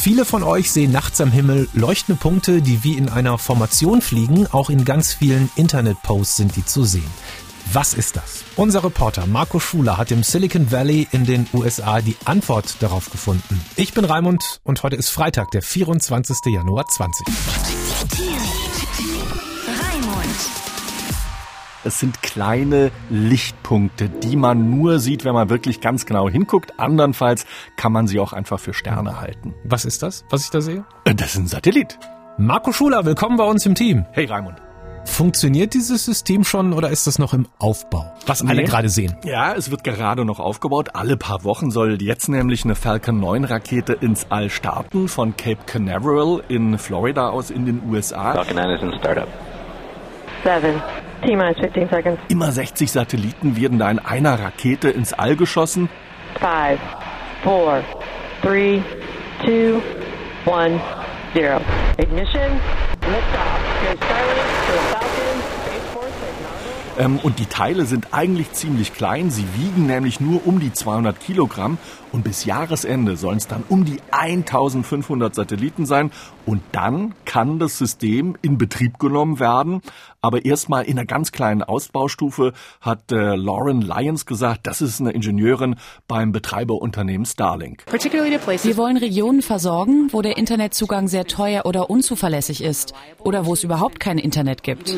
Viele von euch sehen nachts am Himmel leuchtende Punkte, die wie in einer Formation fliegen. Auch in ganz vielen Internetposts sind die zu sehen. Was ist das? Unser Reporter Marco Schuler hat im Silicon Valley in den USA die Antwort darauf gefunden. Ich bin Raimund und heute ist Freitag, der 24. Januar 20. Es sind kleine Lichtpunkte, die man nur sieht, wenn man wirklich ganz genau hinguckt. Andernfalls kann man sie auch einfach für Sterne halten. Was ist das, was ich da sehe? Das ist ein Satellit. Marco Schuler, willkommen bei uns im Team. Hey Raimund. Funktioniert dieses System schon oder ist das noch im Aufbau? Was alle gerade sehen. Ja, es wird gerade noch aufgebaut. Alle paar Wochen soll jetzt nämlich eine Falcon 9 Rakete ins All starten von Cape Canaveral in Florida aus in den USA. Falcon 9 is in startup. Seven. T-minus 15 seconds. Immer 60 Satelliten werden da in einer Rakete ins All geschossen. Five, four, three, two, one, zero. Ignition. Liftoff. Ähm, und die Teile sind eigentlich ziemlich klein. Sie wiegen nämlich nur um die 200 Kilogramm. Und bis Jahresende sollen es dann um die 1500 Satelliten sein. Und dann kann das System in Betrieb genommen werden. Aber erstmal in einer ganz kleinen Ausbaustufe hat äh, Lauren Lyons gesagt, das ist eine Ingenieurin beim Betreiberunternehmen Starlink. Wir wollen Regionen versorgen, wo der Internetzugang sehr teuer oder unzuverlässig ist oder wo es überhaupt kein Internet gibt.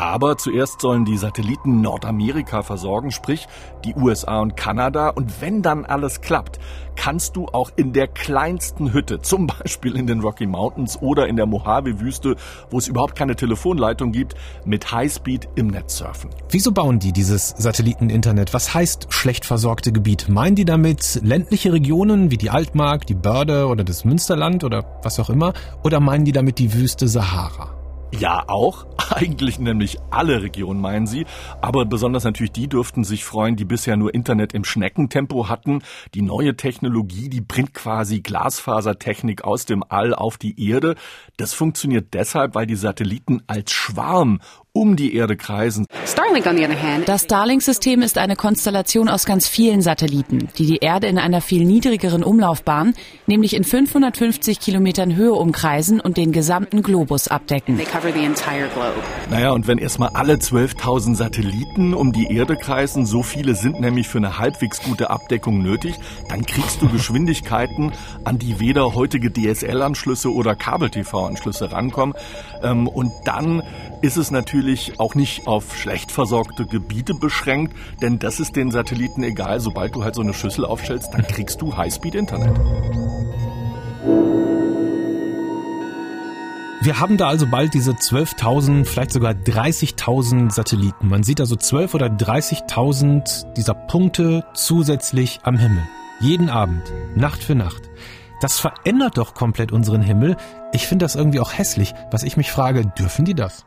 Aber zuerst sollen die Satelliten Nordamerika versorgen, sprich die USA und Kanada. Und wenn dann alles klappt, kannst du auch in der kleinsten Hütte, zum Beispiel in den Rocky Mountains oder in der Mojave-Wüste, wo es überhaupt keine Telefonleitung gibt, mit Highspeed im Netz surfen. Wieso bauen die dieses Satelliteninternet? Was heißt schlecht versorgte Gebiet? Meinen die damit ländliche Regionen wie die Altmark, die Börde oder das Münsterland oder was auch immer? Oder meinen die damit die Wüste Sahara? Ja, auch. Eigentlich nämlich alle Regionen meinen sie. Aber besonders natürlich die dürften sich freuen, die bisher nur Internet im Schneckentempo hatten. Die neue Technologie, die bringt quasi Glasfasertechnik aus dem All auf die Erde. Das funktioniert deshalb, weil die Satelliten als Schwarm um die Erde kreisen. Starlink, on the other hand, Das Starlink-System ist eine Konstellation aus ganz vielen Satelliten, die die Erde in einer viel niedrigeren Umlaufbahn, nämlich in 550 Kilometern Höhe umkreisen und den gesamten Globus abdecken. they cover the entire globe. Naja, und wenn erstmal alle 12.000 Satelliten um die Erde kreisen, so viele sind nämlich für eine halbwegs gute Abdeckung nötig, dann kriegst du Geschwindigkeiten, an die weder heutige DSL-Anschlüsse oder Kabel-TV-Anschlüsse rankommen. Ähm, und dann ist es natürlich auch nicht auf schlecht versorgte Gebiete beschränkt, denn das ist den Satelliten egal. Sobald du halt so eine Schüssel aufstellst, dann kriegst du Highspeed-Internet. Wir haben da also bald diese 12.000, vielleicht sogar 30.000 Satelliten. Man sieht also 12 oder 30.000 dieser Punkte zusätzlich am Himmel. Jeden Abend, Nacht für Nacht. Das verändert doch komplett unseren Himmel. Ich finde das irgendwie auch hässlich. Was ich mich frage, dürfen die das?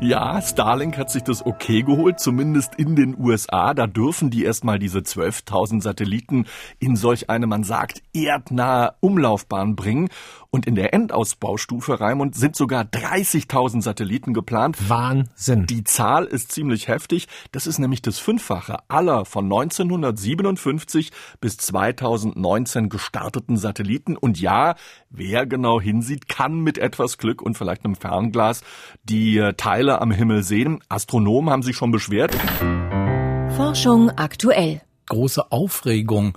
Ja, Starlink hat sich das okay geholt, zumindest in den USA. Da dürfen die erstmal diese 12.000 Satelliten in solch eine, man sagt, erdnahe Umlaufbahn bringen. Und in der Endausbaustufe, Raimund, sind sogar 30.000 Satelliten geplant. Wahnsinn. Die Zahl ist ziemlich heftig. Das ist nämlich das Fünffache aller von 1957 bis 2019 gestarteten Satelliten. Und ja, wer genau hinsieht, kann mit etwas Glück und vielleicht einem Fernglas die äh, Teile am Himmel sehen. Astronomen haben sich schon beschwert. Forschung aktuell. große Aufregung.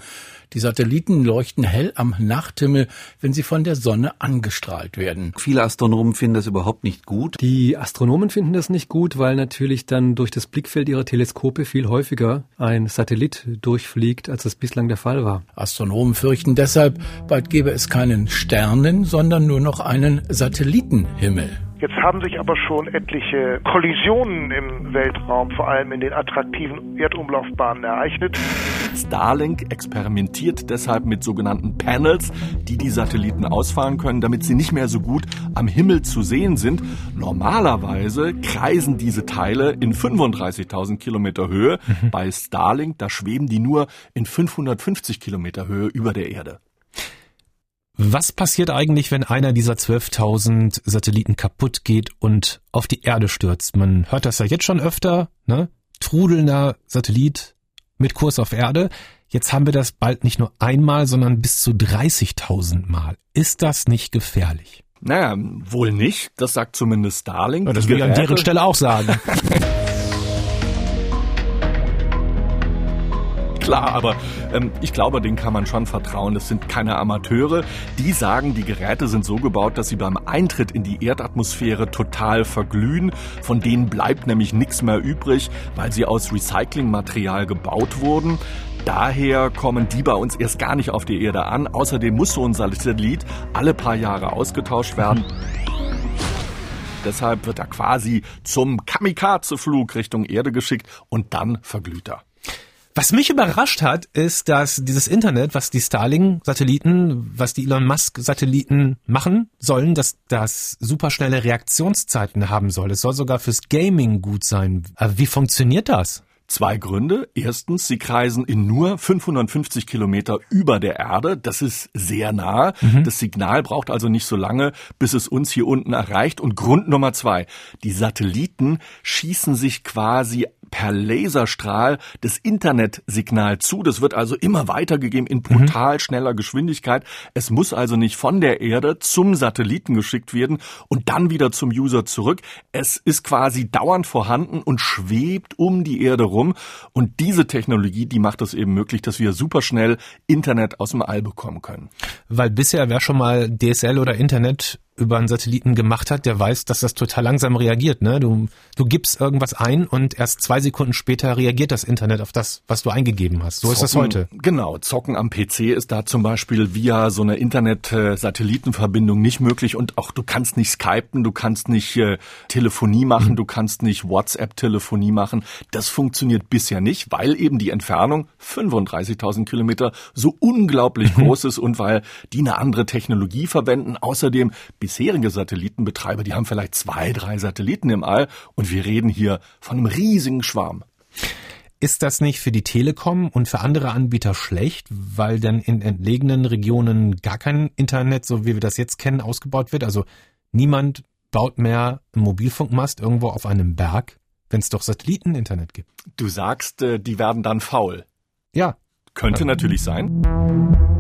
Die Satelliten leuchten hell am Nachthimmel, wenn sie von der Sonne angestrahlt werden. Viele Astronomen finden das überhaupt nicht gut. Die Astronomen finden das nicht gut, weil natürlich dann durch das Blickfeld ihrer Teleskope viel häufiger ein Satellit durchfliegt, als das bislang der Fall war. Astronomen fürchten deshalb, bald gäbe es keinen Sternen, sondern nur noch einen Satellitenhimmel. Jetzt haben sich aber schon etliche Kollisionen im Weltraum, vor allem in den attraktiven Erdumlaufbahnen, ereignet. Starlink experimentiert deshalb mit sogenannten Panels, die die Satelliten ausfahren können, damit sie nicht mehr so gut am Himmel zu sehen sind. Normalerweise kreisen diese Teile in 35.000 Kilometer Höhe. Bei Starlink, da schweben die nur in 550 Kilometer Höhe über der Erde. Was passiert eigentlich, wenn einer dieser 12.000 Satelliten kaputt geht und auf die Erde stürzt? Man hört das ja jetzt schon öfter, ne? Trudelnder Satellit mit Kurs auf Erde. Jetzt haben wir das bald nicht nur einmal, sondern bis zu 30.000 Mal. Ist das nicht gefährlich? Naja, wohl nicht. Das sagt zumindest Starlink. Ja, das will ich an deren Stelle auch sagen. Klar, aber ähm, ich glaube, denen kann man schon vertrauen. Das sind keine Amateure. Die sagen, die Geräte sind so gebaut, dass sie beim Eintritt in die Erdatmosphäre total verglühen. Von denen bleibt nämlich nichts mehr übrig, weil sie aus Recyclingmaterial gebaut wurden. Daher kommen die bei uns erst gar nicht auf die Erde an. Außerdem muss so ein Satellit alle paar Jahre ausgetauscht werden. Deshalb wird er quasi zum Kamikaze-Flug Richtung Erde geschickt und dann verglüht er. Was mich überrascht hat, ist, dass dieses Internet, was die Starlink-Satelliten, was die Elon Musk-Satelliten machen sollen, dass das superschnelle Reaktionszeiten haben soll. Es soll sogar fürs Gaming gut sein. Aber wie funktioniert das? Zwei Gründe. Erstens, sie kreisen in nur 550 Kilometer über der Erde. Das ist sehr nah. Das Signal braucht also nicht so lange, bis es uns hier unten erreicht. Und Grund Nummer zwei. Die Satelliten schießen sich quasi per Laserstrahl das Internetsignal zu. Das wird also immer weitergegeben in brutal schneller Geschwindigkeit. Es muss also nicht von der Erde zum Satelliten geschickt werden und dann wieder zum User zurück. Es ist quasi dauernd vorhanden und schwebt um die Erde rum. Und diese Technologie, die macht es eben möglich, dass wir superschnell Internet aus dem All bekommen können. Weil bisher, wer schon mal DSL oder Internet über einen Satelliten gemacht hat, der weiß, dass das total langsam reagiert. Ne? Du, du gibst irgendwas ein und erst zwei Sekunden später reagiert das Internet auf das, was du eingegeben hast. So ist das Zocken- heute. Genau, Zocken am PC ist da zum Beispiel via so eine Internet-Satellitenverbindung nicht möglich und auch du kannst nicht skypen, du kannst nicht äh, Telefonie machen, du kannst nicht WhatsApp-Telefonie machen. Das funktioniert bisher nicht, weil eben die Entfernung 35.000 Kilometer so unglaublich groß ist und weil die eine andere Technologie verwenden. Außerdem bisherige Satellitenbetreiber, die haben vielleicht zwei, drei Satelliten im All und wir reden hier von einem riesigen Schwarm. Ist das nicht für die Telekom und für andere Anbieter schlecht, weil dann in entlegenen Regionen gar kein Internet, so wie wir das jetzt kennen, ausgebaut wird? Also niemand baut mehr einen Mobilfunkmast irgendwo auf einem Berg, wenn es doch Satelliteninternet gibt. Du sagst, äh, die werden dann faul. Ja, Könnte natürlich sein.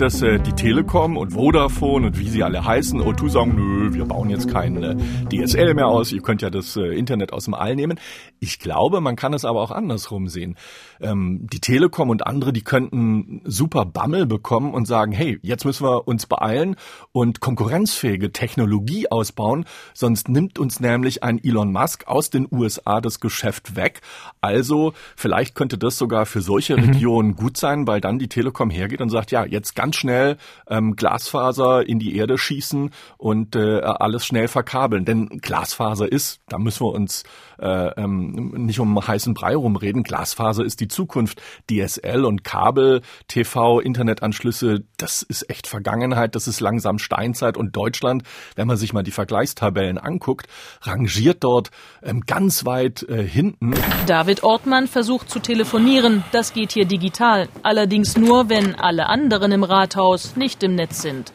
Dass äh, die Telekom und Vodafone und wie sie alle heißen, O2 sagen, nö, wir bauen jetzt kein äh, DSL mehr aus, ihr könnt ja das äh, Internet aus dem All nehmen. Ich glaube, man kann es aber auch andersrum sehen. Ähm, die Telekom und andere, die könnten super Bammel bekommen und sagen, hey, jetzt müssen wir uns beeilen und konkurrenzfähige Technologie ausbauen, sonst nimmt uns nämlich ein Elon Musk aus den USA das Geschäft weg. Also vielleicht könnte das sogar für solche Regionen gut sein, weil dann die Telekom hergeht und sagt, ja, jetzt ganz schnell ähm, Glasfaser in die Erde schießen und äh, alles schnell verkabeln. Denn Glasfaser ist, da müssen wir uns äh, ähm, nicht um heißen Brei rumreden, Glasfaser ist die Zukunft. DSL und Kabel, TV, Internetanschlüsse, das ist echt Vergangenheit, das ist langsam Steinzeit und Deutschland, wenn man sich mal die Vergleichstabellen anguckt, rangiert dort ähm, ganz weit äh, hinten. David Ortmann versucht zu telefonieren. Das geht hier digital. Allerdings nur, wenn alle anderen im Rathaus nicht im Netz sind.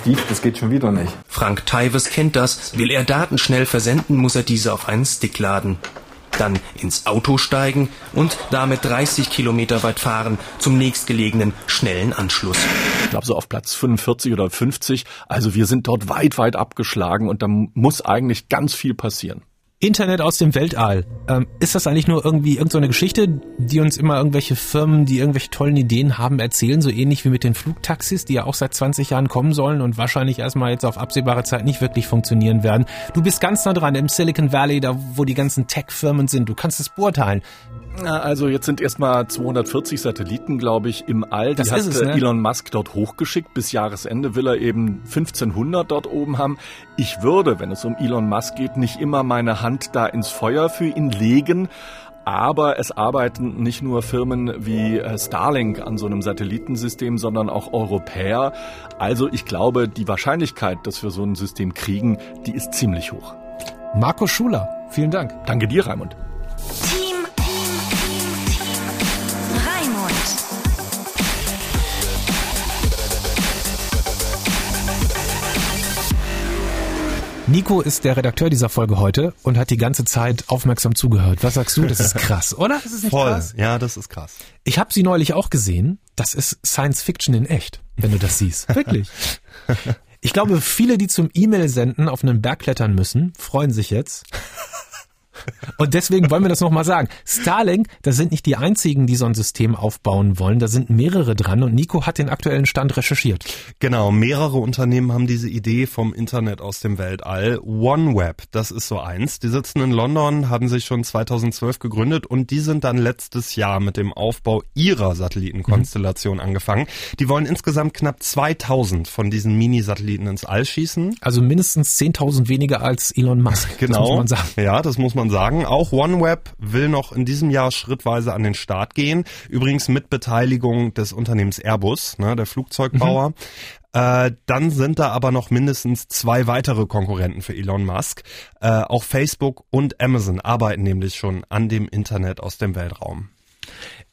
Steve, das geht schon wieder nicht. Frank Teives kennt das. Will er Daten schnell versenden, muss er diese auf einen Stick laden. Dann ins Auto steigen und damit 30 Kilometer weit fahren zum nächstgelegenen schnellen Anschluss. Ich glaube so auf Platz 45 oder 50. Also wir sind dort weit, weit abgeschlagen und da muss eigentlich ganz viel passieren. Internet aus dem Weltall. Ähm, ist das eigentlich nur irgendwie irgendeine so Geschichte, die uns immer irgendwelche Firmen, die irgendwelche tollen Ideen haben, erzählen, so ähnlich wie mit den Flugtaxis, die ja auch seit 20 Jahren kommen sollen und wahrscheinlich erstmal jetzt auf absehbare Zeit nicht wirklich funktionieren werden. Du bist ganz nah dran im Silicon Valley, da wo die ganzen Tech-Firmen sind. Du kannst es beurteilen. Also jetzt sind erstmal 240 Satelliten, glaube ich, im All. Die Das hat ist es, ne? Elon Musk dort hochgeschickt. Bis Jahresende will er eben 1500 dort oben haben. Ich würde, wenn es um Elon Musk geht, nicht immer meine Hand da ins Feuer für ihn legen. Aber es arbeiten nicht nur Firmen wie äh, Starlink an so einem Satellitensystem, sondern auch Europäer. Also ich glaube, die Wahrscheinlichkeit, dass wir so ein System kriegen, die ist ziemlich hoch. Marco Schuler, vielen Dank. Danke dir, Raimund. Nico ist der Redakteur dieser Folge heute und hat die ganze Zeit aufmerksam zugehört. Was sagst du? Das ist krass, oder? Das ist nicht Voll, krass? ja, das ist krass. Ich habe sie neulich auch gesehen. Das ist Science Fiction in echt, wenn du das siehst. Wirklich. Ich glaube, viele, die zum E-Mail senden auf einen Berg klettern müssen, freuen sich jetzt. Und deswegen wollen wir das nochmal sagen. Starlink, das sind nicht die einzigen, die so ein System aufbauen wollen. Da sind mehrere dran und Nico hat den aktuellen Stand recherchiert. Genau, mehrere Unternehmen haben diese Idee vom Internet aus dem Weltall. OneWeb, das ist so eins. Die sitzen in London, haben sich schon 2012 gegründet und die sind dann letztes Jahr mit dem Aufbau ihrer Satellitenkonstellation mhm. angefangen. Die wollen insgesamt knapp 2000 von diesen Mini-Satelliten ins All schießen. Also mindestens 10.000 weniger als Elon Musk. Genau. Das muss man sagen. Ja, das muss man sagen. Auch OneWeb will noch in diesem Jahr schrittweise an den Start gehen. Übrigens mit Beteiligung des Unternehmens Airbus, ne, der Flugzeugbauer. Mhm. Äh, dann sind da aber noch mindestens zwei weitere Konkurrenten für Elon Musk. Äh, auch Facebook und Amazon arbeiten nämlich schon an dem Internet aus dem Weltraum.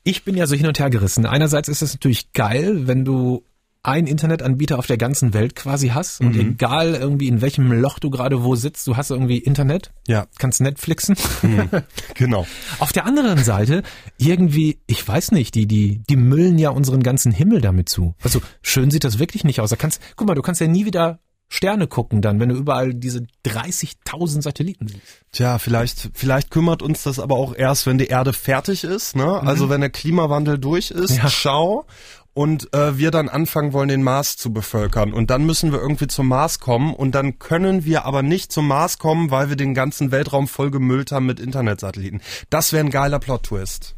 Ich bin ja so hin und her gerissen. Einerseits ist es natürlich geil, wenn du einen Internetanbieter auf der ganzen Welt quasi hast und mhm. egal irgendwie in welchem Loch du gerade wo sitzt, du hast irgendwie Internet. Ja. Kannst Netflixen. Mhm. Genau. Auf der anderen Seite irgendwie, ich weiß nicht, die die die müllen ja unseren ganzen Himmel damit zu. Also schön sieht das wirklich nicht aus. Da kannst, guck mal, du kannst ja nie wieder Sterne gucken dann, wenn du überall diese 30.000 Satelliten siehst. Tja, vielleicht, vielleicht kümmert uns das aber auch erst, wenn die Erde fertig ist, ne? Also mhm. Wenn der Klimawandel durch ist, ja. schau und äh, wir dann anfangen wollen, den Mars zu bevölkern. Und dann müssen wir irgendwie zum Mars kommen und dann können wir aber nicht zum Mars kommen, weil wir den ganzen Weltraum vollgemüllt haben mit Internetsatelliten. Das wäre ein geiler Plot-Twist.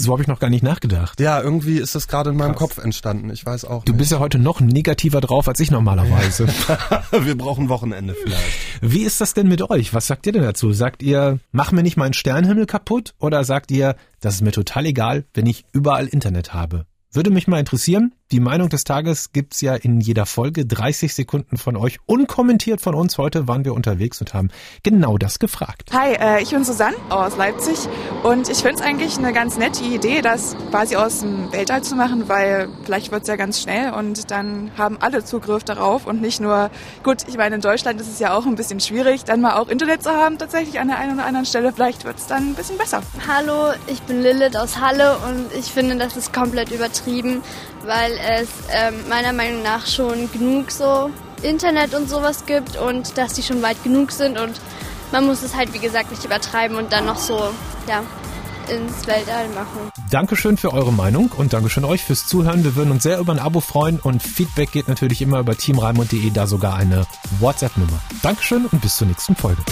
So habe ich noch gar nicht nachgedacht. Ja, irgendwie ist das gerade in meinem Krass. Kopf entstanden. Ich weiß auch. Du nicht. bist ja heute noch negativer drauf als ich normalerweise. Wir brauchen Wochenende vielleicht. Wie ist das denn mit euch? Was sagt ihr denn dazu? Sagt ihr, mach mir nicht meinen Sternenhimmel kaputt? Oder sagt ihr, das ist mir total egal, wenn ich überall Internet habe? Würde mich mal interessieren. Die Meinung des Tages gibt's ja in jeder Folge. 30 Sekunden von euch, unkommentiert von uns. Heute waren wir unterwegs und haben genau das gefragt. Hi, äh, ich bin Susanne aus Leipzig und ich finde es eigentlich eine ganz nette Idee, das quasi aus dem Weltall zu machen, weil vielleicht wird's ja ganz schnell und dann haben alle Zugriff darauf und nicht nur, gut, ich meine, in Deutschland ist es ja auch ein bisschen schwierig, dann mal auch Internet zu haben, tatsächlich an der einen oder anderen Stelle. Vielleicht wird's dann ein bisschen besser. Hallo, ich bin Lilith aus Halle und ich finde, das ist komplett übertrieben weil es ähm, meiner Meinung nach schon genug so Internet und sowas gibt und dass die schon weit genug sind und man muss es halt wie gesagt nicht übertreiben und dann noch so, ja, ins Weltall machen. Dankeschön für eure Meinung und Dankeschön euch fürs Zuhören. Wir würden uns sehr über ein Abo freuen und Feedback geht natürlich immer über teamreimund.de, da sogar eine WhatsApp-Nummer. Dankeschön und bis zur nächsten Folge.